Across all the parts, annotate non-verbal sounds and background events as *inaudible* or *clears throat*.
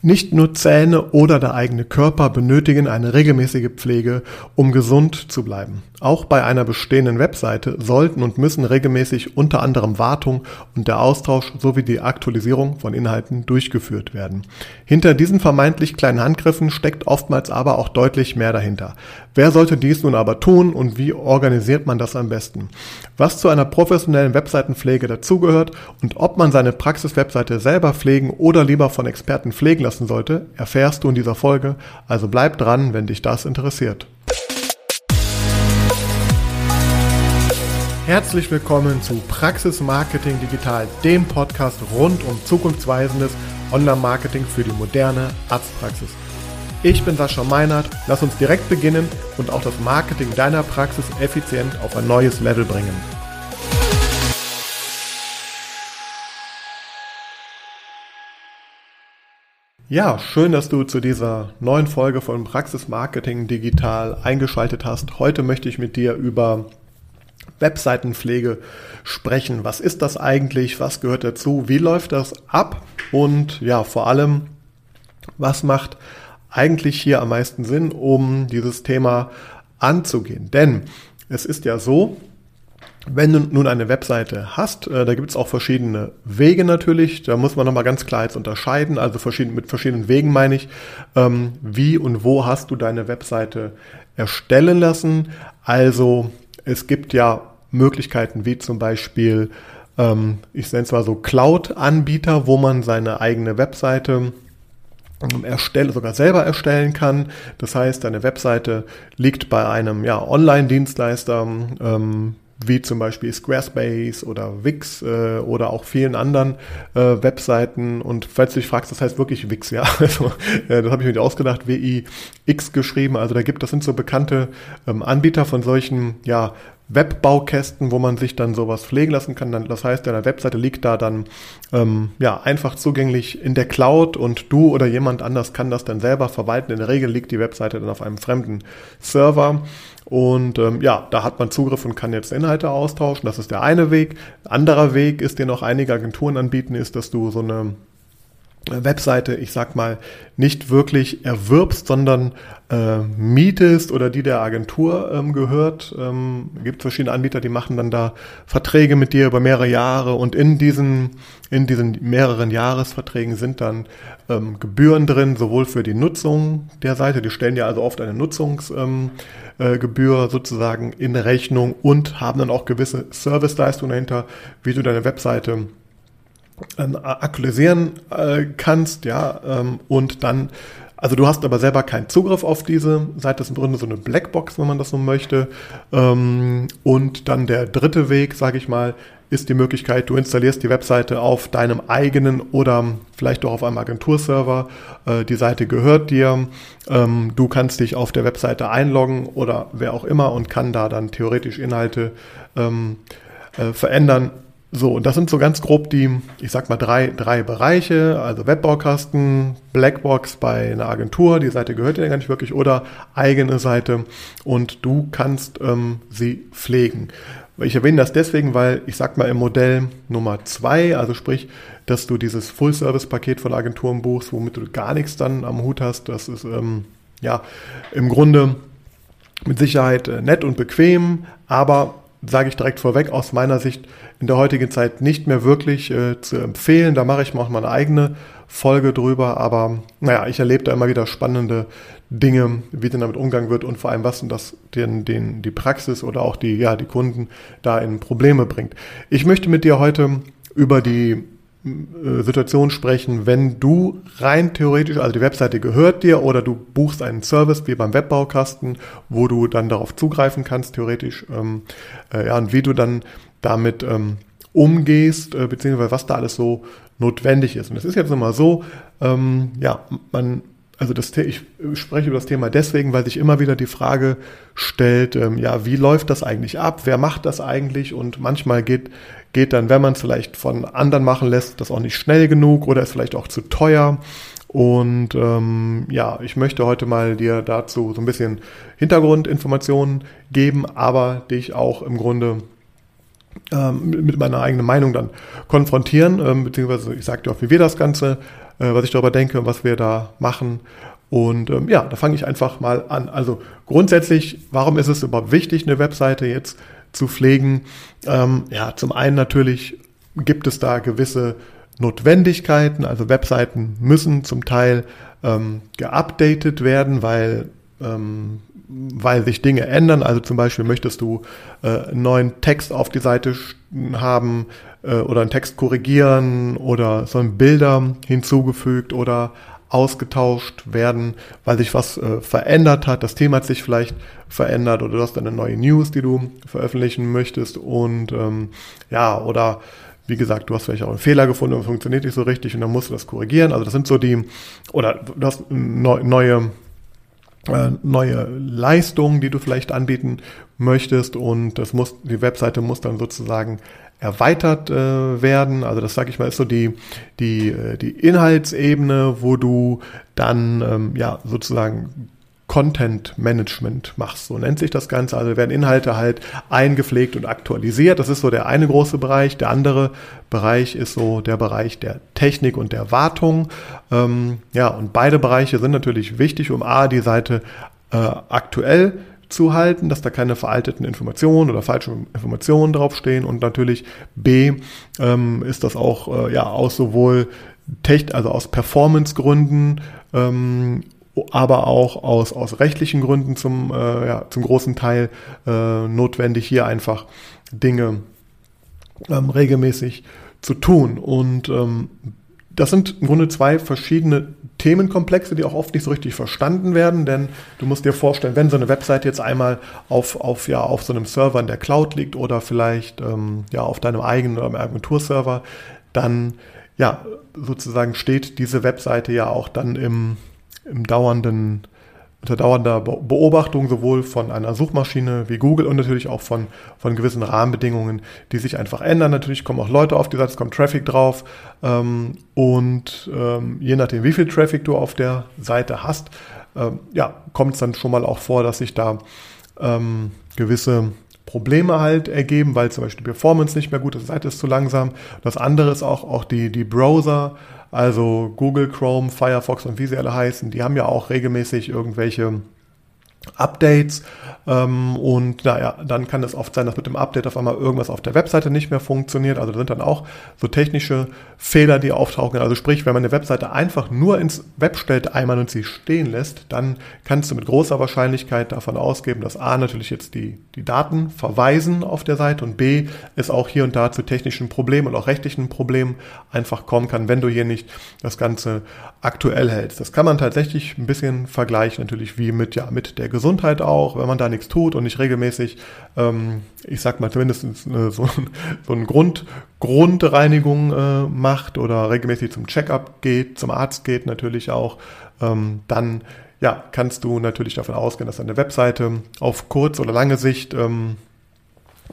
Nicht nur Zähne oder der eigene Körper benötigen eine regelmäßige Pflege, um gesund zu bleiben. Auch bei einer bestehenden Webseite sollten und müssen regelmäßig unter anderem Wartung und der Austausch sowie die Aktualisierung von Inhalten durchgeführt werden. Hinter diesen vermeintlich kleinen Handgriffen steckt oftmals aber auch deutlich mehr dahinter. Wer sollte dies nun aber tun und wie organisiert man das am besten? Was zu einer professionellen Webseitenpflege dazugehört und ob man seine Praxis-Webseite selber pflegen oder lieber von Experten pflegen lassen sollte, erfährst du in dieser Folge, also bleib dran, wenn dich das interessiert. Herzlich willkommen zu Praxis Marketing Digital, dem Podcast rund um zukunftsweisendes Online-Marketing für die moderne Arztpraxis. Ich bin Sascha Meinert, lass uns direkt beginnen und auch das Marketing deiner Praxis effizient auf ein neues Level bringen. Ja, schön, dass du zu dieser neuen Folge von Praxis Marketing Digital eingeschaltet hast. Heute möchte ich mit dir über Webseitenpflege sprechen. Was ist das eigentlich? Was gehört dazu? Wie läuft das ab? Und ja, vor allem, was macht eigentlich hier am meisten Sinn, um dieses Thema anzugehen? Denn es ist ja so, wenn du nun eine Webseite hast, äh, da gibt es auch verschiedene Wege natürlich. Da muss man nochmal ganz klar jetzt unterscheiden. Also verschieden, mit verschiedenen Wegen meine ich, ähm, wie und wo hast du deine Webseite erstellen lassen. Also es gibt ja Möglichkeiten wie zum Beispiel, ähm, ich nenne es mal so Cloud-Anbieter, wo man seine eigene Webseite erstellen, sogar selber erstellen kann. Das heißt, deine Webseite liegt bei einem ja, Online-Dienstleister, ähm, wie zum Beispiel Squarespace oder Wix äh, oder auch vielen anderen äh, Webseiten. Und falls du dich fragst, das heißt wirklich Wix, ja. *laughs* Also, äh, das habe ich mir ausgedacht, W-I-X geschrieben. Also da gibt, das sind so bekannte ähm, Anbieter von solchen, ja, Webbaukästen, wo man sich dann sowas pflegen lassen kann. Das heißt, deine Webseite liegt da dann ähm, ja einfach zugänglich in der Cloud und du oder jemand anders kann das dann selber verwalten. In der Regel liegt die Webseite dann auf einem fremden Server und ähm, ja, da hat man Zugriff und kann jetzt Inhalte austauschen. Das ist der eine Weg. Anderer Weg ist, den auch einige Agenturen anbieten, ist, dass du so eine Webseite, ich sag mal, nicht wirklich erwirbst, sondern äh, mietest oder die der Agentur ähm, gehört. Ähm, gibt verschiedene Anbieter, die machen dann da Verträge mit dir über mehrere Jahre und in diesen, in diesen mehreren Jahresverträgen sind dann ähm, Gebühren drin, sowohl für die Nutzung der Seite, die stellen ja also oft eine Nutzungsgebühr ähm, äh, sozusagen in Rechnung und haben dann auch gewisse Serviceleistungen dahinter, wie du deine Webseite ähm, aktualisieren äh, kannst, ja, ähm, und dann, also du hast aber selber keinen Zugriff auf diese Seite, das ist im Grunde so eine Blackbox, wenn man das so möchte. Ähm, und dann der dritte Weg, sage ich mal, ist die Möglichkeit, du installierst die Webseite auf deinem eigenen oder vielleicht auch auf einem Agenturserver. Äh, die Seite gehört dir. Ähm, du kannst dich auf der Webseite einloggen oder wer auch immer und kann da dann theoretisch Inhalte ähm, äh, verändern so, und das sind so ganz grob die, ich sag mal, drei, drei Bereiche, also Webbaukasten, Blackbox bei einer Agentur, die Seite gehört dir gar nicht wirklich, oder eigene Seite. Und du kannst ähm, sie pflegen. Ich erwähne das deswegen, weil ich sag mal im Modell Nummer zwei, also sprich, dass du dieses Full-Service-Paket von Agenturen buchst, womit du gar nichts dann am Hut hast, das ist ähm, ja im Grunde mit Sicherheit äh, nett und bequem, aber sage ich direkt vorweg, aus meiner Sicht in der heutigen Zeit nicht mehr wirklich äh, zu empfehlen. Da mache ich mal auch mal eine eigene Folge drüber, aber naja, ich erlebe da immer wieder spannende Dinge, wie denn damit umgegangen wird und vor allem, was denn das den, den, die Praxis oder auch die, ja, die Kunden da in Probleme bringt. Ich möchte mit dir heute über die Situation sprechen, wenn du rein theoretisch, also die Webseite gehört dir oder du buchst einen Service wie beim Webbaukasten, wo du dann darauf zugreifen kannst, theoretisch, ähm, äh, ja, und wie du dann damit ähm, umgehst, äh, beziehungsweise was da alles so notwendig ist. Und es ist jetzt immer so, ähm, ja, man also das, ich spreche über das Thema deswegen, weil sich immer wieder die Frage stellt, ähm, ja, wie läuft das eigentlich ab? Wer macht das eigentlich? Und manchmal geht, geht dann, wenn man es vielleicht von anderen machen lässt, das auch nicht schnell genug oder ist vielleicht auch zu teuer. Und ähm, ja, ich möchte heute mal dir dazu so ein bisschen Hintergrundinformationen geben, aber dich auch im Grunde ähm, mit meiner eigenen Meinung dann konfrontieren, ähm, beziehungsweise ich sage dir auch, wie wir das Ganze äh, was ich darüber denke, was wir da machen. Und ähm, ja, da fange ich einfach mal an. Also grundsätzlich, warum ist es überhaupt wichtig, eine Webseite jetzt zu pflegen? Ähm, ja, zum einen natürlich gibt es da gewisse Notwendigkeiten. Also Webseiten müssen zum Teil ähm, geupdatet werden, weil ähm, weil sich Dinge ändern. Also zum Beispiel möchtest du äh, einen neuen Text auf die Seite haben äh, oder einen Text korrigieren oder sollen Bilder hinzugefügt oder ausgetauscht werden, weil sich was äh, verändert hat. Das Thema hat sich vielleicht verändert oder du hast eine neue News, die du veröffentlichen möchtest und ähm, ja, oder wie gesagt, du hast vielleicht auch einen Fehler gefunden und funktioniert nicht so richtig und dann musst du das korrigieren. Also das sind so die, oder du hast neue äh, neue Leistungen, die du vielleicht anbieten möchtest und das muss, die Webseite muss dann sozusagen erweitert äh, werden. Also das sage ich mal ist so die die äh, die Inhaltsebene, wo du dann ähm, ja sozusagen Content Management machst. So nennt sich das Ganze. Also werden Inhalte halt eingepflegt und aktualisiert. Das ist so der eine große Bereich. Der andere Bereich ist so der Bereich der Technik und der Wartung. Ähm, ja, und beide Bereiche sind natürlich wichtig, um A, die Seite äh, aktuell zu halten, dass da keine veralteten Informationen oder falsche Informationen draufstehen und natürlich B ähm, ist das auch äh, ja aus sowohl Tech, also aus Performance-Gründen ähm, aber auch aus, aus rechtlichen Gründen zum, äh, ja, zum großen Teil äh, notwendig, hier einfach Dinge ähm, regelmäßig zu tun. Und ähm, das sind im Grunde zwei verschiedene Themenkomplexe, die auch oft nicht so richtig verstanden werden, denn du musst dir vorstellen, wenn so eine Website jetzt einmal auf, auf, ja, auf so einem Server in der Cloud liegt oder vielleicht ähm, ja, auf deinem eigenen oder Agenturserver, dann ja, sozusagen steht diese Webseite ja auch dann im, im dauernden, unter dauernder Beobachtung sowohl von einer Suchmaschine wie Google und natürlich auch von, von gewissen Rahmenbedingungen, die sich einfach ändern. Natürlich kommen auch Leute auf die Seite, es kommt Traffic drauf ähm, und ähm, je nachdem, wie viel Traffic du auf der Seite hast, ähm, ja, kommt es dann schon mal auch vor, dass sich da ähm, gewisse Probleme halt ergeben, weil zum Beispiel die Performance nicht mehr gut ist, die Seite ist zu langsam. Das andere ist auch, auch die, die Browser, also Google Chrome, Firefox und wie sie alle heißen, die haben ja auch regelmäßig irgendwelche Updates ähm, und naja, dann kann es oft sein, dass mit dem Update auf einmal irgendwas auf der Webseite nicht mehr funktioniert. Also da sind dann auch so technische Fehler, die auftauchen. Also sprich, wenn man eine Webseite einfach nur ins Web stellt einmal und sie stehen lässt, dann kannst du mit großer Wahrscheinlichkeit davon ausgehen, dass A natürlich jetzt die, die Daten verweisen auf der Seite und B es auch hier und da zu technischen Problemen und auch rechtlichen Problemen einfach kommen kann, wenn du hier nicht das Ganze aktuell hältst. Das kann man tatsächlich ein bisschen vergleichen natürlich wie mit, ja, mit der Gesundheit auch, wenn man da nichts tut und nicht regelmäßig, ähm, ich sag mal zumindest äh, so, *laughs* so ein Grund, Grundreinigung äh, macht oder regelmäßig zum Checkup geht, zum Arzt geht natürlich auch, ähm, dann ja, kannst du natürlich davon ausgehen, dass deine Webseite auf kurz oder lange Sicht ähm,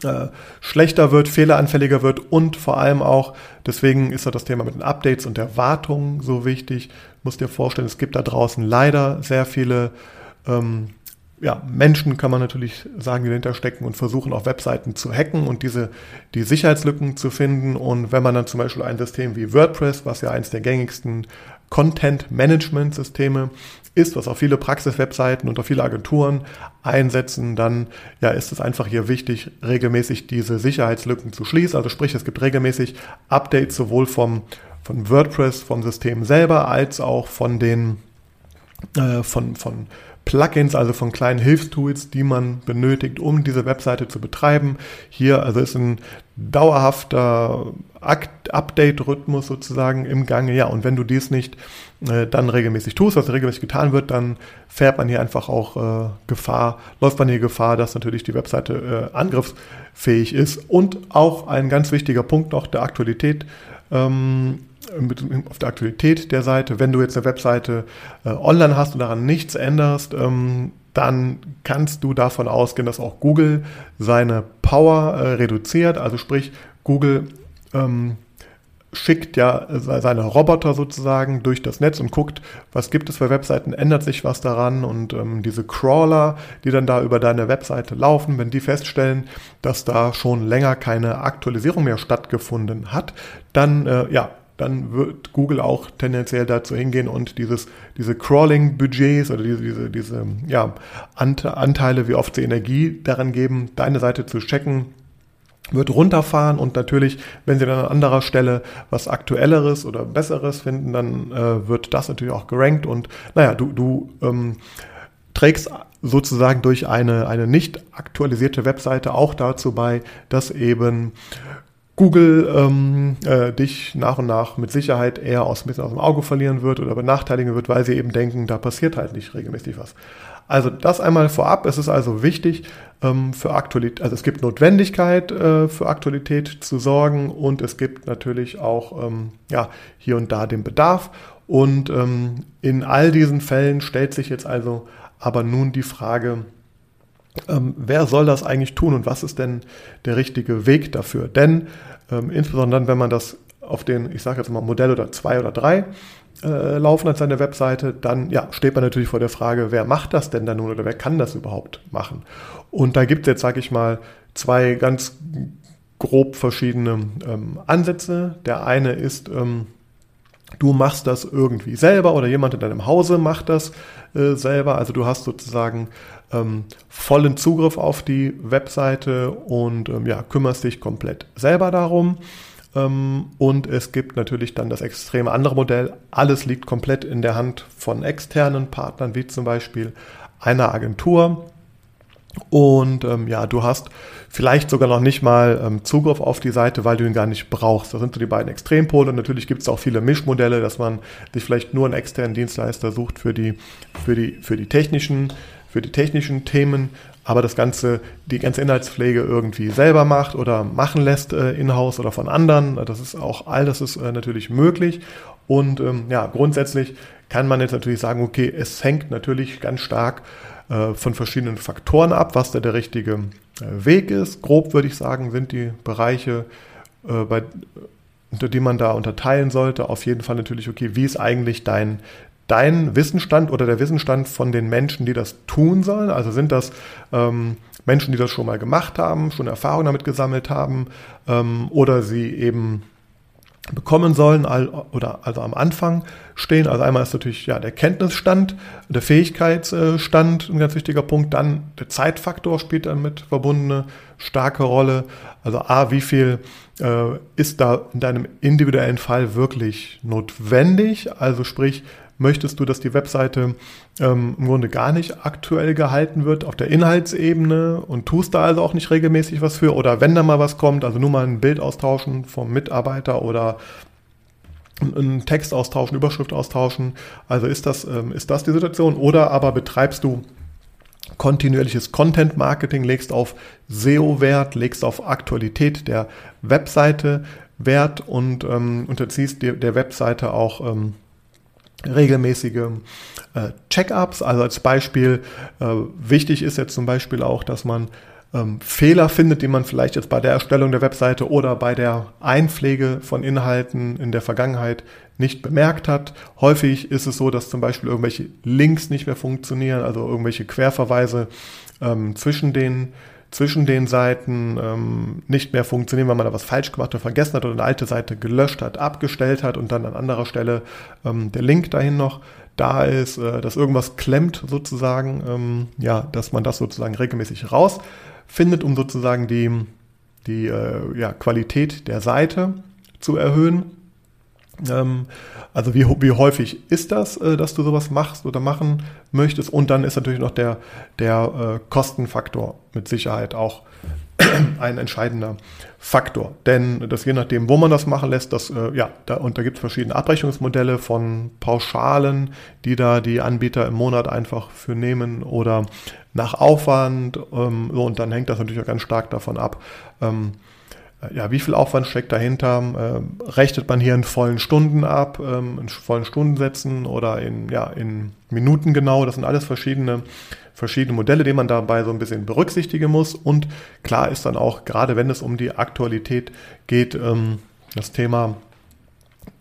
äh, schlechter wird, fehleranfälliger wird und vor allem auch, deswegen ist das Thema mit den Updates und der Wartung so wichtig. Du musst dir vorstellen, es gibt da draußen leider sehr viele ähm, ja, Menschen kann man natürlich sagen, die dahinter stecken und versuchen auch Webseiten zu hacken und diese die Sicherheitslücken zu finden. Und wenn man dann zum Beispiel ein System wie WordPress, was ja eines der gängigsten Content-Management-Systeme ist, was auch viele Praxis-Webseiten und auch viele Agenturen einsetzen, dann ja, ist es einfach hier wichtig, regelmäßig diese Sicherheitslücken zu schließen. Also sprich, es gibt regelmäßig Updates sowohl vom, von WordPress, vom System selber, als auch von den äh, von, von Plugins, also von kleinen Hilfstools, die man benötigt, um diese Webseite zu betreiben. Hier also ist ein dauerhafter Update-Rhythmus sozusagen im Gange. Ja, und wenn du dies nicht äh, dann regelmäßig tust, was regelmäßig getan wird, dann fährt man hier einfach auch äh, Gefahr, läuft man hier Gefahr, dass natürlich die Webseite äh, angriffsfähig ist. Und auch ein ganz wichtiger Punkt noch der Aktualität. Ähm, auf der Aktualität der Seite. Wenn du jetzt eine Webseite äh, online hast und daran nichts änderst, ähm, dann kannst du davon ausgehen, dass auch Google seine Power äh, reduziert. Also sprich, Google ähm, schickt ja seine Roboter sozusagen durch das Netz und guckt, was gibt es für Webseiten, ändert sich was daran und ähm, diese Crawler, die dann da über deine Webseite laufen, wenn die feststellen, dass da schon länger keine Aktualisierung mehr stattgefunden hat, dann äh, ja, dann wird Google auch tendenziell dazu hingehen und dieses, diese Crawling-Budgets oder diese, diese, diese ja, Anteile, wie oft sie Energie daran geben, deine Seite zu checken, wird runterfahren und natürlich, wenn sie dann an anderer Stelle was Aktuelleres oder Besseres finden, dann äh, wird das natürlich auch gerankt und naja, du, du ähm, trägst sozusagen durch eine, eine nicht aktualisierte Webseite auch dazu bei, dass eben Google ähm, äh, dich nach und nach mit Sicherheit eher aus, ein bisschen aus dem Auge verlieren wird oder benachteiligen wird, weil sie eben denken, da passiert halt nicht regelmäßig was. Also das einmal vorab. Es ist also wichtig ähm, für Aktualität, also es gibt Notwendigkeit äh, für Aktualität zu sorgen und es gibt natürlich auch ähm, ja, hier und da den Bedarf. Und ähm, in all diesen Fällen stellt sich jetzt also aber nun die Frage, ähm, wer soll das eigentlich tun und was ist denn der richtige Weg dafür? Denn ähm, insbesondere dann, wenn man das auf den, ich sage jetzt mal Modell oder zwei oder drei äh, laufen als seine Webseite, dann ja, steht man natürlich vor der Frage, wer macht das denn dann nun oder wer kann das überhaupt machen? Und da gibt es jetzt, sage ich mal, zwei ganz grob verschiedene ähm, Ansätze. Der eine ist, ähm, du machst das irgendwie selber oder jemand in deinem Hause macht das äh, selber. Also du hast sozusagen ähm, vollen Zugriff auf die Webseite und ähm, ja, kümmerst dich komplett selber darum. Ähm, und es gibt natürlich dann das extreme andere Modell. Alles liegt komplett in der Hand von externen Partnern, wie zum Beispiel einer Agentur. Und ähm, ja, du hast vielleicht sogar noch nicht mal ähm, Zugriff auf die Seite, weil du ihn gar nicht brauchst. Das sind so die beiden Extrempole. Und natürlich gibt es auch viele Mischmodelle, dass man sich vielleicht nur einen externen Dienstleister sucht für die, für die, für die technischen für die technischen Themen, aber das Ganze, die ganze Inhaltspflege irgendwie selber macht oder machen lässt äh, in-house oder von anderen. Das ist auch all das ist äh, natürlich möglich. Und ähm, ja, grundsätzlich kann man jetzt natürlich sagen, okay, es hängt natürlich ganz stark äh, von verschiedenen Faktoren ab, was da der richtige äh, Weg ist. Grob würde ich sagen, sind die Bereiche, äh, bei, unter die man da unterteilen sollte, auf jeden Fall natürlich, okay, wie ist eigentlich dein, dein Wissensstand oder der Wissensstand von den Menschen, die das tun sollen? Also sind das ähm, Menschen, die das schon mal gemacht haben, schon Erfahrung damit gesammelt haben ähm, oder sie eben bekommen sollen oder also am Anfang stehen. Also einmal ist natürlich ja der Kenntnisstand, der Fähigkeitsstand ein ganz wichtiger Punkt. Dann der Zeitfaktor spielt damit verbundene starke Rolle. Also a, wie viel äh, ist da in deinem individuellen Fall wirklich notwendig? Also sprich, möchtest du, dass die Webseite ähm, im Grunde gar nicht aktuell gehalten wird auf der Inhaltsebene und tust da also auch nicht regelmäßig was für oder wenn da mal was kommt, also nur mal ein Bild austauschen vom Mitarbeiter oder einen Text austauschen, Überschrift austauschen. Also ist das, ähm, ist das die Situation? Oder aber betreibst du kontinuierliches Content Marketing, legst auf SEO-Wert, legst auf Aktualität der Webseite Wert und ähm, unterziehst der, der Webseite auch ähm, regelmäßige äh, Check-ups. Also als Beispiel, äh, wichtig ist jetzt zum Beispiel auch, dass man ähm, Fehler findet, die man vielleicht jetzt bei der Erstellung der Webseite oder bei der Einpflege von Inhalten in der Vergangenheit nicht bemerkt hat. Häufig ist es so, dass zum Beispiel irgendwelche Links nicht mehr funktionieren, also irgendwelche Querverweise ähm, zwischen den zwischen den Seiten ähm, nicht mehr funktionieren, weil man da was falsch gemacht oder vergessen hat oder eine alte Seite gelöscht hat, abgestellt hat und dann an anderer Stelle ähm, der Link dahin noch da ist, äh, dass irgendwas klemmt sozusagen, ähm, ja, dass man das sozusagen regelmäßig rausfindet, um sozusagen die, die äh, ja, Qualität der Seite zu erhöhen. Ähm, also wie, wie häufig ist das, äh, dass du sowas machst oder machen möchtest? Und dann ist natürlich noch der, der äh, Kostenfaktor mit Sicherheit auch *clears throat* ein entscheidender Faktor. Denn das je nachdem, wo man das machen lässt, das, äh, ja, da, und da gibt es verschiedene Abrechnungsmodelle von Pauschalen, die da die Anbieter im Monat einfach für nehmen oder nach Aufwand. Ähm, und dann hängt das natürlich auch ganz stark davon ab, ähm, ja, wie viel Aufwand steckt dahinter? Ähm, rechnet man hier in vollen Stunden ab, ähm, in vollen Stundensätzen oder in, ja, in Minuten genau? Das sind alles verschiedene, verschiedene Modelle, die man dabei so ein bisschen berücksichtigen muss. Und klar ist dann auch, gerade wenn es um die Aktualität geht, ähm, das Thema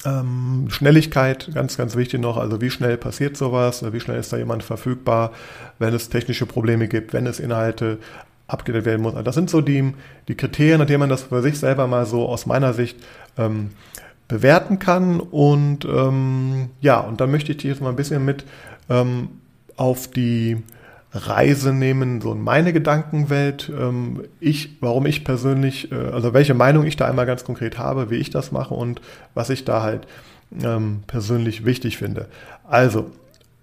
ähm, Schnelligkeit, ganz, ganz wichtig noch. Also wie schnell passiert sowas? Wie schnell ist da jemand verfügbar, wenn es technische Probleme gibt, wenn es Inhalte abgedatet werden muss. Also das sind so die, die Kriterien, an denen man das für sich selber mal so aus meiner Sicht ähm, bewerten kann. Und ähm, ja, und dann möchte ich dich jetzt mal ein bisschen mit ähm, auf die Reise nehmen, so in meine Gedankenwelt. Ähm, ich, warum ich persönlich, äh, also welche Meinung ich da einmal ganz konkret habe, wie ich das mache und was ich da halt ähm, persönlich wichtig finde. Also,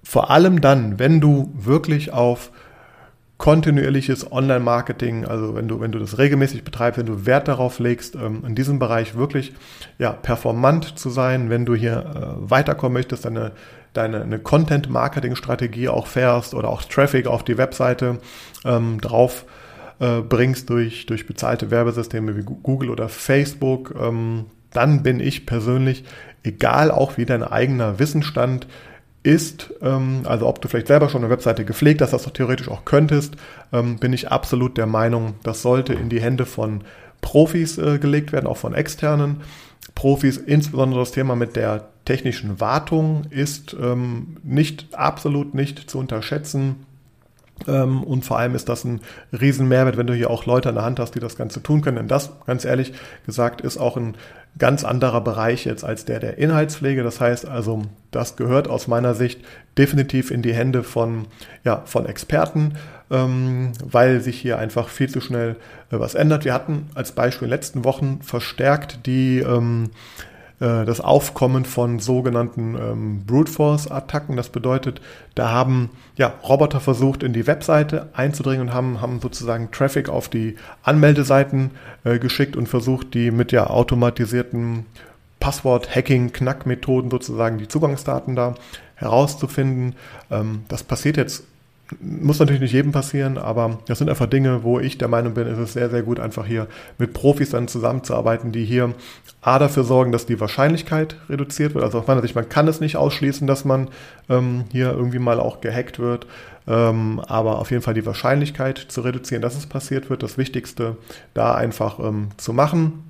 vor allem dann, wenn du wirklich auf kontinuierliches Online-Marketing, also wenn du, wenn du das regelmäßig betreibst, wenn du Wert darauf legst, ähm, in diesem Bereich wirklich ja, performant zu sein, wenn du hier äh, weiterkommen möchtest, deine, deine eine Content-Marketing-Strategie auch fährst oder auch Traffic auf die Webseite ähm, drauf äh, bringst durch, durch bezahlte Werbesysteme wie Google oder Facebook, ähm, dann bin ich persönlich, egal auch wie dein eigener Wissensstand ist, ähm, also ob du vielleicht selber schon eine Webseite gepflegt hast, das du theoretisch auch könntest, ähm, bin ich absolut der Meinung, das sollte in die Hände von Profis äh, gelegt werden, auch von externen Profis. Insbesondere das Thema mit der technischen Wartung ist ähm, nicht absolut nicht zu unterschätzen. Ähm, und vor allem ist das ein Riesenmehrwert, wenn du hier auch Leute an der Hand hast, die das Ganze tun können. Denn das, ganz ehrlich gesagt, ist auch ein ganz anderer Bereich jetzt als der der Inhaltspflege. Das heißt also, das gehört aus meiner Sicht definitiv in die Hände von, ja, von Experten, ähm, weil sich hier einfach viel zu schnell äh, was ändert. Wir hatten als Beispiel in den letzten Wochen verstärkt die ähm, äh, das Aufkommen von sogenannten ähm, Brute Force Attacken. Das bedeutet, da haben ja, Roboter versucht, in die Webseite einzudringen und haben, haben sozusagen Traffic auf die Anmeldeseiten äh, geschickt und versucht, die mit ja automatisierten Passwort-Hacking-Knackmethoden sozusagen die Zugangsdaten da herauszufinden. Ähm, das passiert jetzt muss natürlich nicht jedem passieren, aber das sind einfach Dinge, wo ich der Meinung bin, ist es sehr, sehr gut, einfach hier mit Profis dann zusammenzuarbeiten, die hier A dafür sorgen, dass die Wahrscheinlichkeit reduziert wird. Also aus meiner Sicht, man kann es nicht ausschließen, dass man ähm, hier irgendwie mal auch gehackt wird, ähm, aber auf jeden Fall die Wahrscheinlichkeit zu reduzieren, dass es passiert wird, das Wichtigste da einfach ähm, zu machen.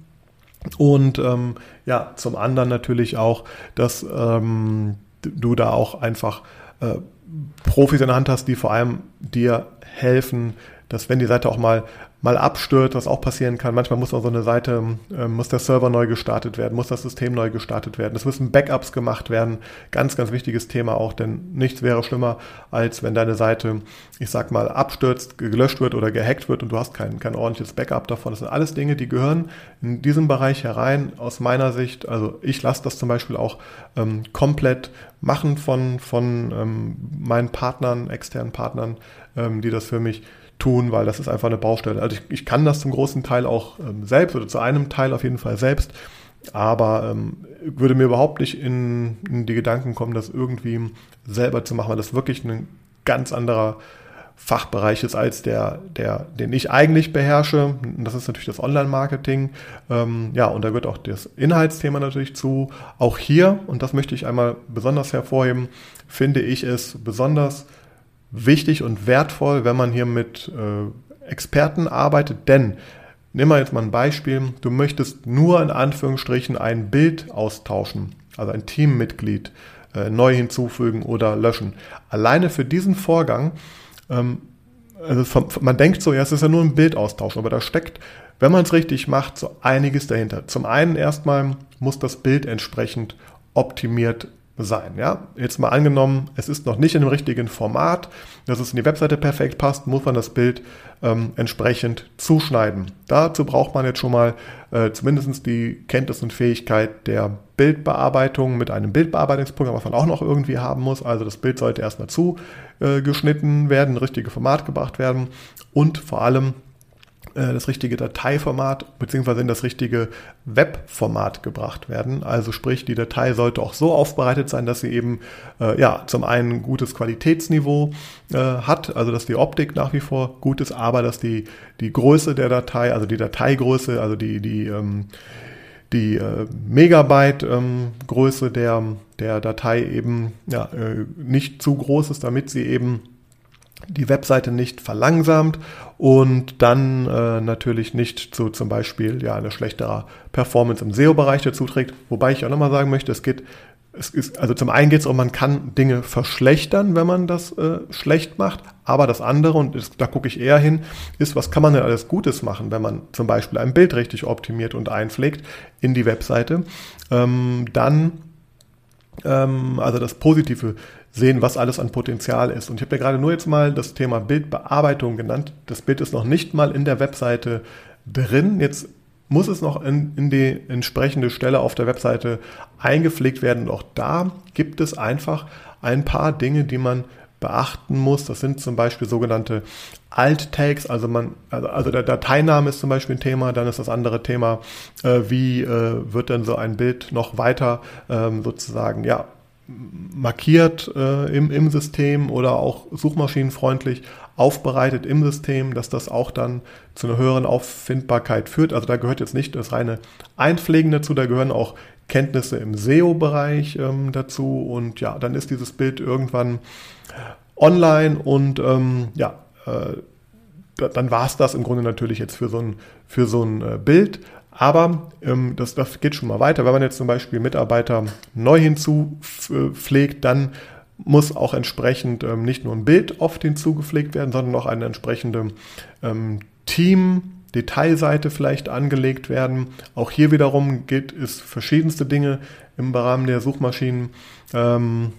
Und ähm, ja, zum anderen natürlich auch, dass ähm, du da auch einfach äh, Profis in der Hand hast, die vor allem dir helfen, dass wenn die Seite auch mal mal abstürzt, was auch passieren kann. Manchmal muss auch so eine Seite, äh, muss der Server neu gestartet werden, muss das System neu gestartet werden. Es müssen Backups gemacht werden. Ganz, ganz wichtiges Thema auch, denn nichts wäre schlimmer, als wenn deine Seite, ich sag mal, abstürzt, gelöscht wird oder gehackt wird und du hast kein, kein ordentliches Backup davon. Das sind alles Dinge, die gehören in diesem Bereich herein, aus meiner Sicht. Also ich lasse das zum Beispiel auch ähm, komplett machen von, von ähm, meinen Partnern, externen Partnern, ähm, die das für mich tun, weil das ist einfach eine Baustelle. Also ich, ich kann das zum großen Teil auch ähm, selbst oder zu einem Teil auf jeden Fall selbst, aber ähm, würde mir überhaupt nicht in, in, die Gedanken kommen, das irgendwie selber zu machen, weil das wirklich ein ganz anderer Fachbereich ist als der, der, den ich eigentlich beherrsche. Und das ist natürlich das Online-Marketing. Ähm, ja, und da gehört auch das Inhaltsthema natürlich zu. Auch hier, und das möchte ich einmal besonders hervorheben, finde ich es besonders wichtig und wertvoll, wenn man hier mit äh, Experten arbeitet, denn Nimm mal jetzt mal ein Beispiel. Du möchtest nur in Anführungsstrichen ein Bild austauschen, also ein Teammitglied äh, neu hinzufügen oder löschen. Alleine für diesen Vorgang, ähm, also man denkt so, ja, es ist ja nur ein Bild austauschen, aber da steckt, wenn man es richtig macht, so einiges dahinter. Zum einen erstmal muss das Bild entsprechend optimiert sein. Ja? Jetzt mal angenommen, es ist noch nicht in dem richtigen Format, dass es in die Webseite perfekt passt, muss man das Bild ähm, entsprechend zuschneiden. Dazu braucht man jetzt schon mal äh, zumindest die Kenntnis und Fähigkeit der Bildbearbeitung mit einem Bildbearbeitungsprogramm, was man auch noch irgendwie haben muss. Also das Bild sollte erstmal zugeschnitten werden, richtige Format gebracht werden und vor allem das richtige Dateiformat beziehungsweise in das richtige Webformat gebracht werden. Also sprich, die Datei sollte auch so aufbereitet sein, dass sie eben äh, ja zum einen ein gutes Qualitätsniveau äh, hat, also dass die Optik nach wie vor gut ist, aber dass die die Größe der Datei, also die Dateigröße, also die die ähm, die äh, Megabyte ähm, der der Datei eben ja, äh, nicht zu groß ist, damit sie eben die Webseite nicht verlangsamt und dann äh, natürlich nicht zu zum Beispiel ja eine schlechtere Performance im SEO-Bereich dazu trägt. Wobei ich auch nochmal sagen möchte, es geht es ist, also zum einen geht es um, man kann Dinge verschlechtern, wenn man das äh, schlecht macht, aber das andere, und das, da gucke ich eher hin, ist, was kann man denn alles Gutes machen, wenn man zum Beispiel ein Bild richtig optimiert und einpflegt in die Webseite, ähm, dann ähm, also das Positive sehen, was alles an Potenzial ist. Und ich habe ja gerade nur jetzt mal das Thema Bildbearbeitung genannt. Das Bild ist noch nicht mal in der Webseite drin. Jetzt muss es noch in, in die entsprechende Stelle auf der Webseite eingepflegt werden. Und auch da gibt es einfach ein paar Dinge, die man beachten muss. Das sind zum Beispiel sogenannte Alt-Tags, also man, also, also der Dateiname ist zum Beispiel ein Thema, dann ist das andere Thema, äh, wie äh, wird denn so ein Bild noch weiter ähm, sozusagen, ja, markiert äh, im, im System oder auch suchmaschinenfreundlich aufbereitet im System, dass das auch dann zu einer höheren Auffindbarkeit führt. Also da gehört jetzt nicht das reine Einpflegen dazu, da gehören auch Kenntnisse im SEO-Bereich ähm, dazu und ja, dann ist dieses Bild irgendwann online und ähm, ja, dann war es das im Grunde natürlich jetzt für so ein, für so ein äh, Bild. Aber ähm, das, das geht schon mal weiter. Wenn man jetzt zum Beispiel Mitarbeiter neu hinzupflegt, dann muss auch entsprechend ähm, nicht nur ein Bild oft hinzugepflegt werden, sondern auch eine entsprechende ähm, Team, Detailseite vielleicht angelegt werden. Auch hier wiederum geht es verschiedenste Dinge im Rahmen der Suchmaschinen. Ähm,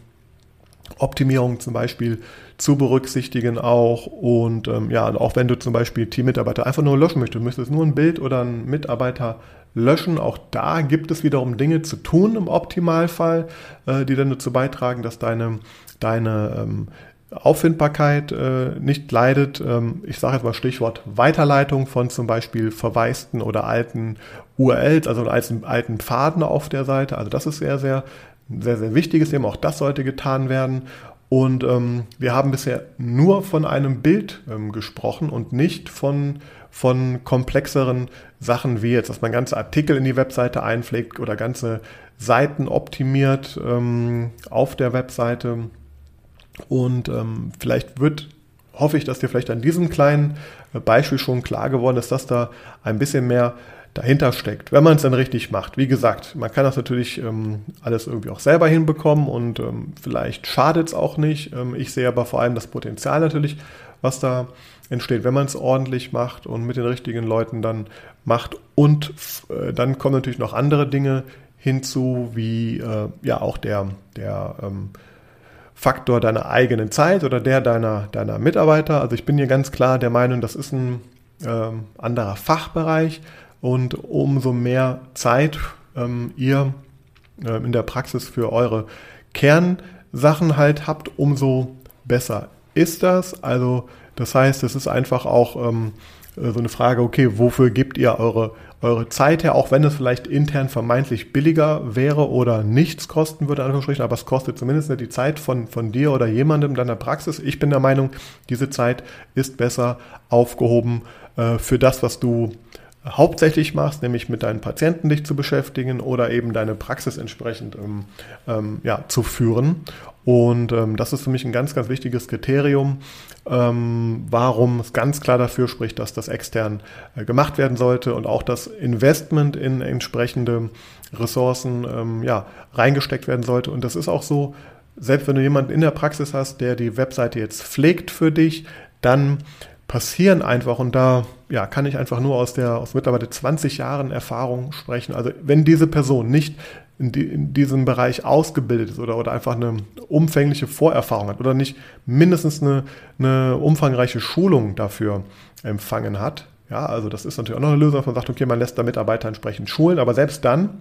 Optimierung zum Beispiel zu berücksichtigen auch und ähm, ja, auch wenn du zum Beispiel Teammitarbeiter einfach nur löschen möchtest, du möchtest nur ein Bild oder einen Mitarbeiter löschen, auch da gibt es wiederum Dinge zu tun im Optimalfall, äh, die dann dazu beitragen, dass deine, deine ähm, Auffindbarkeit äh, nicht leidet. Ähm, ich sage jetzt mal Stichwort Weiterleitung von zum Beispiel verwaisten oder alten URLs, also alten, alten Pfaden auf der Seite. Also das ist sehr, sehr, sehr, sehr wichtiges Thema. Auch das sollte getan werden. Und ähm, wir haben bisher nur von einem Bild ähm, gesprochen und nicht von, von komplexeren Sachen wie jetzt, dass man ganze Artikel in die Webseite einpflegt oder ganze Seiten optimiert ähm, auf der Webseite. Und ähm, vielleicht wird, hoffe ich, dass dir vielleicht an diesem kleinen äh, Beispiel schon klar geworden ist, dass da ein bisschen mehr dahinter steckt, wenn man es dann richtig macht. Wie gesagt, man kann das natürlich ähm, alles irgendwie auch selber hinbekommen und ähm, vielleicht schadet es auch nicht. Ähm, ich sehe aber vor allem das Potenzial natürlich, was da entsteht, wenn man es ordentlich macht und mit den richtigen Leuten dann macht. Und äh, dann kommen natürlich noch andere Dinge hinzu, wie äh, ja auch der, der ähm, Faktor deiner eigenen Zeit oder der deiner, deiner Mitarbeiter. Also ich bin hier ganz klar der Meinung, das ist ein ähm, anderer Fachbereich und umso mehr Zeit ähm, ihr äh, in der Praxis für eure Kernsachen halt habt, umso besser ist das. Also das heißt, es ist einfach auch ähm, äh, so eine Frage, okay, wofür gebt ihr eure, eure Zeit her, auch wenn es vielleicht intern vermeintlich billiger wäre oder nichts kosten würde, aber es kostet zumindest nicht die Zeit von, von dir oder jemandem deiner Praxis. Ich bin der Meinung, diese Zeit ist besser aufgehoben äh, für das, was du hauptsächlich machst, nämlich mit deinen Patienten dich zu beschäftigen oder eben deine Praxis entsprechend ähm, ähm, ja, zu führen. Und ähm, das ist für mich ein ganz, ganz wichtiges Kriterium, ähm, warum es ganz klar dafür spricht, dass das extern äh, gemacht werden sollte und auch das Investment in entsprechende Ressourcen ähm, ja, reingesteckt werden sollte. Und das ist auch so, selbst wenn du jemanden in der Praxis hast, der die Webseite jetzt pflegt für dich, dann passieren einfach und da ja, kann ich einfach nur aus der aus mittlerweile 20 Jahren Erfahrung sprechen. Also wenn diese Person nicht in, die, in, diesem Bereich ausgebildet ist oder, oder einfach eine umfängliche Vorerfahrung hat oder nicht mindestens eine, eine umfangreiche Schulung dafür empfangen hat, ja, also das ist natürlich auch noch eine Lösung, dass man sagt, okay, man lässt da Mitarbeiter entsprechend schulen, aber selbst dann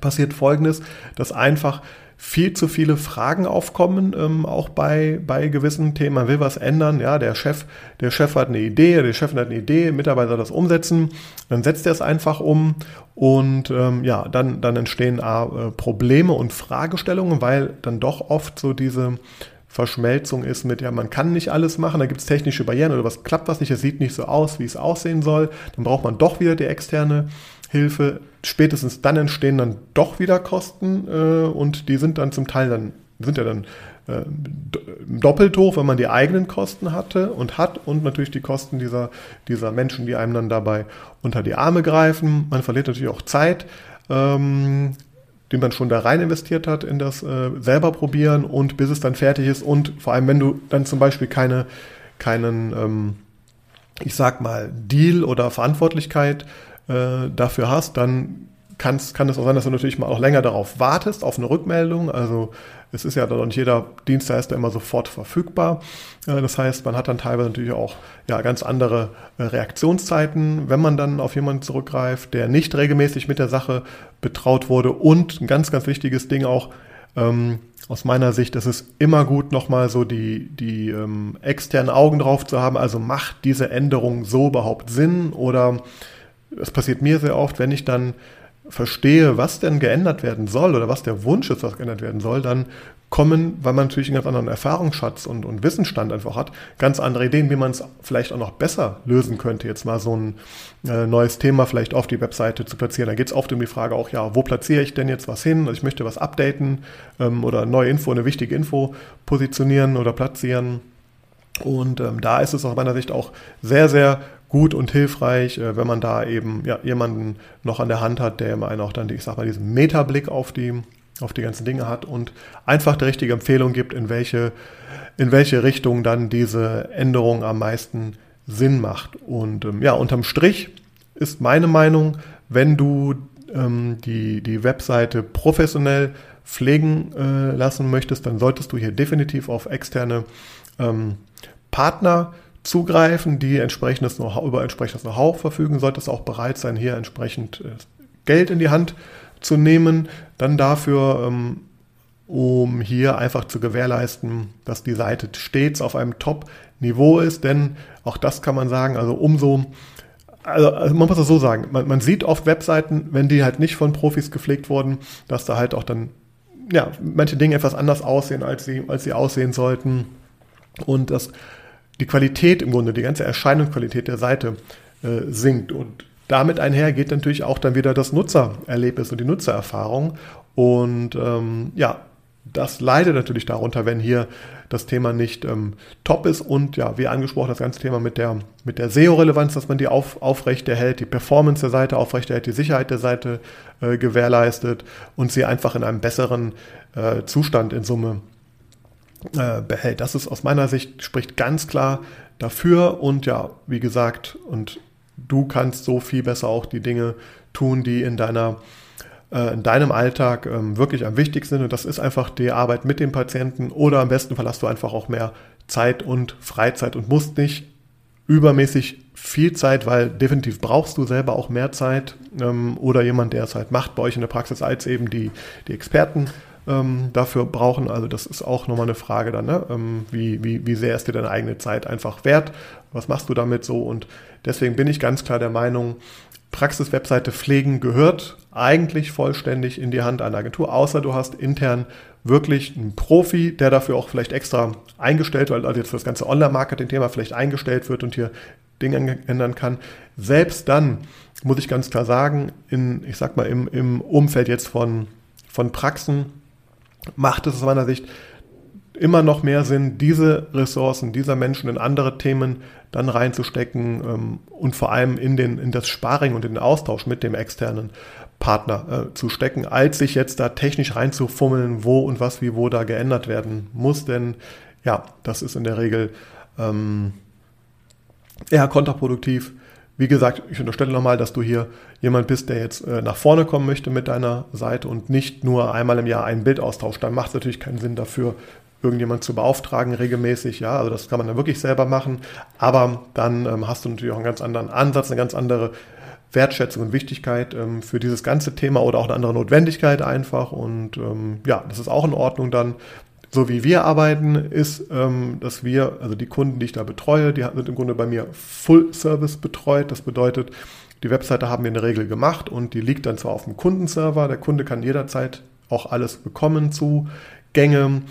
passiert Folgendes, dass einfach viel zu viele Fragen aufkommen, ähm, auch bei, bei gewissen Themen. Man will was ändern, ja, der Chef, der Chef hat eine Idee, der Chef hat eine Idee, Mitarbeiter das umsetzen, dann setzt er es einfach um und ähm, ja, dann, dann entstehen äh, Probleme und Fragestellungen, weil dann doch oft so diese Verschmelzung ist mit, ja, man kann nicht alles machen, da gibt es technische Barrieren oder was klappt was nicht, es sieht nicht so aus, wie es aussehen soll, dann braucht man doch wieder die externe Hilfe. Spätestens dann entstehen dann doch wieder Kosten äh, und die sind dann zum Teil dann, sind ja dann äh, doppelt hoch, wenn man die eigenen Kosten hatte und hat und natürlich die Kosten dieser, dieser Menschen, die einem dann dabei unter die Arme greifen. Man verliert natürlich auch Zeit. Ähm, den man schon da rein investiert hat in das äh, selber probieren und bis es dann fertig ist und vor allem, wenn du dann zum Beispiel keine, keinen, ähm, ich sag mal, Deal oder Verantwortlichkeit äh, dafür hast, dann kann's, kann es auch sein, dass du natürlich mal auch länger darauf wartest, auf eine Rückmeldung. Also es ist ja dann nicht jeder Dienstleister immer sofort verfügbar. Äh, das heißt, man hat dann teilweise natürlich auch ja, ganz andere äh, Reaktionszeiten, wenn man dann auf jemanden zurückgreift, der nicht regelmäßig mit der Sache betraut wurde. Und ein ganz, ganz wichtiges Ding auch, ähm, aus meiner Sicht ist es immer gut, nochmal so die, die ähm, externen Augen drauf zu haben. Also macht diese Änderung so überhaupt Sinn? Oder es passiert mir sehr oft, wenn ich dann verstehe, was denn geändert werden soll oder was der Wunsch ist, was geändert werden soll, dann kommen, weil man natürlich einen ganz anderen Erfahrungsschatz und, und Wissensstand einfach hat, ganz andere Ideen, wie man es vielleicht auch noch besser lösen könnte, jetzt mal so ein äh, neues Thema vielleicht auf die Webseite zu platzieren. Da geht es oft um die Frage auch, ja, wo platziere ich denn jetzt was hin? Also ich möchte was updaten ähm, oder neue Info, eine wichtige Info positionieren oder platzieren. Und ähm, da ist es aus meiner Sicht auch sehr, sehr gut und hilfreich, äh, wenn man da eben ja, jemanden noch an der Hand hat, der einen auch dann, ich sag mal, diesen Metablick auf die, auf die ganzen Dinge hat und einfach die richtige Empfehlung gibt, in welche, in welche Richtung dann diese Änderung am meisten Sinn macht. Und ähm, ja, unterm Strich ist meine Meinung, wenn du ähm, die, die Webseite professionell pflegen äh, lassen möchtest, dann solltest du hier definitiv auf externe ähm, Partner zugreifen, die entsprechendes über entsprechendes Know-how verfügen, sollte es auch bereit sein, hier entsprechend äh, Geld in die Hand zu nehmen, dann dafür, ähm, um hier einfach zu gewährleisten, dass die Seite stets auf einem Top-Niveau ist, denn auch das kann man sagen, also umso also, also man muss das so sagen, man, man, sieht oft Webseiten, wenn die halt nicht von Profis gepflegt wurden, dass da halt auch dann ja manche Dinge etwas anders aussehen, als sie als sie aussehen sollten. Und das die Qualität im Grunde, die ganze Erscheinungsqualität der Seite äh, sinkt. Und damit einher geht natürlich auch dann wieder das Nutzererlebnis und die Nutzererfahrung. Und ähm, ja, das leidet natürlich darunter, wenn hier das Thema nicht ähm, top ist und ja, wie angesprochen, das ganze Thema mit der, mit der SEO-Relevanz, dass man die auf, aufrechterhält, die Performance der Seite aufrechterhält, die Sicherheit der Seite äh, gewährleistet und sie einfach in einem besseren äh, Zustand in Summe äh, behält. Das ist aus meiner Sicht, spricht ganz klar dafür und ja, wie gesagt, und du kannst so viel besser auch die Dinge tun, die in deiner äh, in deinem Alltag ähm, wirklich am wichtigsten sind. Und das ist einfach die Arbeit mit dem Patienten oder am besten hast du einfach auch mehr Zeit und Freizeit und musst nicht übermäßig viel Zeit, weil definitiv brauchst du selber auch mehr Zeit ähm, oder jemand, der es halt macht bei euch in der Praxis als eben die, die Experten ähm, dafür brauchen. Also das ist auch nochmal eine Frage dann, ne? ähm, wie, wie, wie sehr ist dir deine eigene Zeit einfach wert? Was machst du damit so? Und deswegen bin ich ganz klar der Meinung, Praxis-Webseite pflegen gehört eigentlich vollständig in die Hand einer Agentur, außer du hast intern wirklich einen Profi, der dafür auch vielleicht extra eingestellt wird, also jetzt für das ganze Online-Marketing-Thema vielleicht eingestellt wird und hier Dinge ändern kann. Selbst dann muss ich ganz klar sagen, in, ich sag mal, im, im Umfeld jetzt von, von Praxen, macht es aus meiner Sicht immer noch mehr Sinn, diese Ressourcen dieser Menschen in andere Themen dann reinzustecken ähm, und vor allem in, den, in das Sparring und in den Austausch mit dem externen Partner äh, zu stecken, als sich jetzt da technisch reinzufummeln, wo und was wie wo da geändert werden muss. Denn ja, das ist in der Regel ähm, eher kontraproduktiv. Wie gesagt, ich unterstelle nochmal, dass du hier jemand bist, der jetzt äh, nach vorne kommen möchte mit deiner Seite und nicht nur einmal im Jahr ein Bild austauscht. Dann macht es natürlich keinen Sinn dafür, irgendjemand zu beauftragen regelmäßig. Ja, also das kann man dann wirklich selber machen. Aber dann ähm, hast du natürlich auch einen ganz anderen Ansatz, eine ganz andere Wertschätzung und Wichtigkeit ähm, für dieses ganze Thema oder auch eine andere Notwendigkeit einfach. Und ähm, ja, das ist auch in Ordnung dann so wie wir arbeiten, ist, ähm, dass wir, also die Kunden, die ich da betreue, die sind im Grunde bei mir Full Service betreut. Das bedeutet, die Webseite haben wir in der Regel gemacht und die liegt dann zwar auf dem Kundenserver. Der Kunde kann jederzeit auch alles bekommen zu Gänge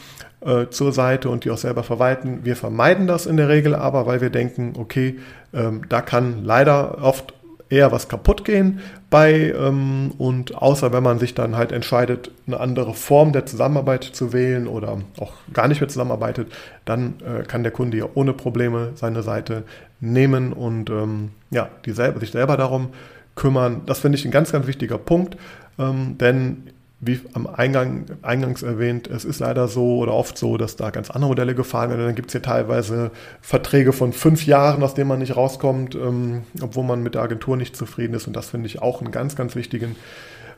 äh, zur Seite und die auch selber verwalten. Wir vermeiden das in der Regel aber, weil wir denken, okay, ähm, da kann leider oft eher was kaputt gehen bei ähm, und außer wenn man sich dann halt entscheidet, eine andere Form der Zusammenarbeit zu wählen oder auch gar nicht mehr zusammenarbeitet, dann äh, kann der Kunde ja ohne Probleme seine Seite nehmen und ähm, ja, die selber, sich selber darum kümmern. Das finde ich ein ganz, ganz wichtiger Punkt, ähm, denn wie am Eingang, eingangs erwähnt, es ist leider so oder oft so, dass da ganz andere Modelle gefahren werden. Dann gibt es hier teilweise Verträge von fünf Jahren, aus denen man nicht rauskommt, ähm, obwohl man mit der Agentur nicht zufrieden ist. Und das finde ich auch einen ganz, ganz wichtigen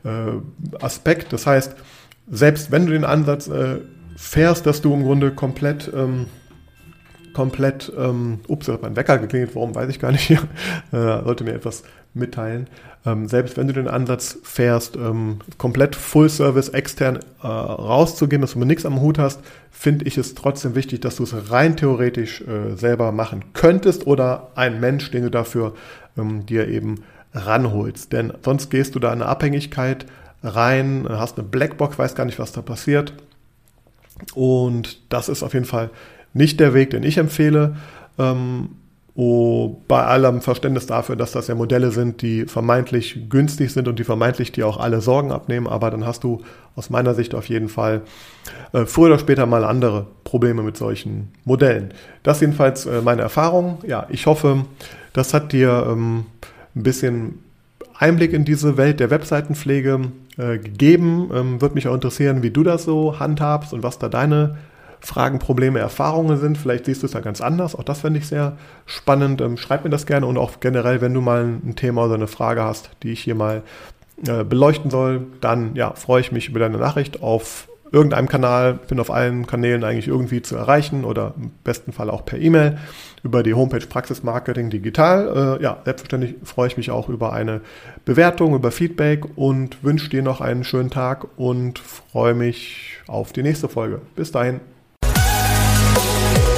äh, Aspekt. Das heißt, selbst wenn du den Ansatz äh, fährst, dass du im Grunde komplett ähm, komplett, ähm, ups, hat mein Wecker geklingelt, warum weiß ich gar nicht *laughs* äh, sollte mir etwas mitteilen. Ähm, selbst wenn du den Ansatz fährst, ähm, komplett Full Service extern äh, rauszugehen, dass du mit nichts am Hut hast, finde ich es trotzdem wichtig, dass du es rein theoretisch äh, selber machen könntest oder ein Mensch, den du dafür ähm, dir eben ranholst. Denn sonst gehst du da in eine Abhängigkeit rein, hast eine Blackbox, weiß gar nicht, was da passiert. Und das ist auf jeden Fall nicht der Weg, den ich empfehle. Ähm, oh, bei allem Verständnis dafür, dass das ja Modelle sind, die vermeintlich günstig sind und die vermeintlich dir auch alle Sorgen abnehmen, aber dann hast du aus meiner Sicht auf jeden Fall äh, früher oder später mal andere Probleme mit solchen Modellen. Das jedenfalls äh, meine Erfahrung. Ja, ich hoffe, das hat dir ähm, ein bisschen Einblick in diese Welt der Webseitenpflege äh, gegeben. Ähm, Würde mich auch interessieren, wie du das so handhabst und was da deine Fragen, Probleme, Erfahrungen sind. Vielleicht siehst du es ja ganz anders. Auch das fände ich sehr spannend. Ähm, schreib mir das gerne und auch generell, wenn du mal ein Thema oder eine Frage hast, die ich hier mal äh, beleuchten soll, dann ja, freue ich mich über deine Nachricht auf irgendeinem Kanal. bin auf allen Kanälen eigentlich irgendwie zu erreichen oder im besten Fall auch per E-Mail über die Homepage Praxis Marketing Digital. Äh, ja, selbstverständlich freue ich mich auch über eine Bewertung, über Feedback und wünsche dir noch einen schönen Tag und freue mich auf die nächste Folge. Bis dahin. Thank you.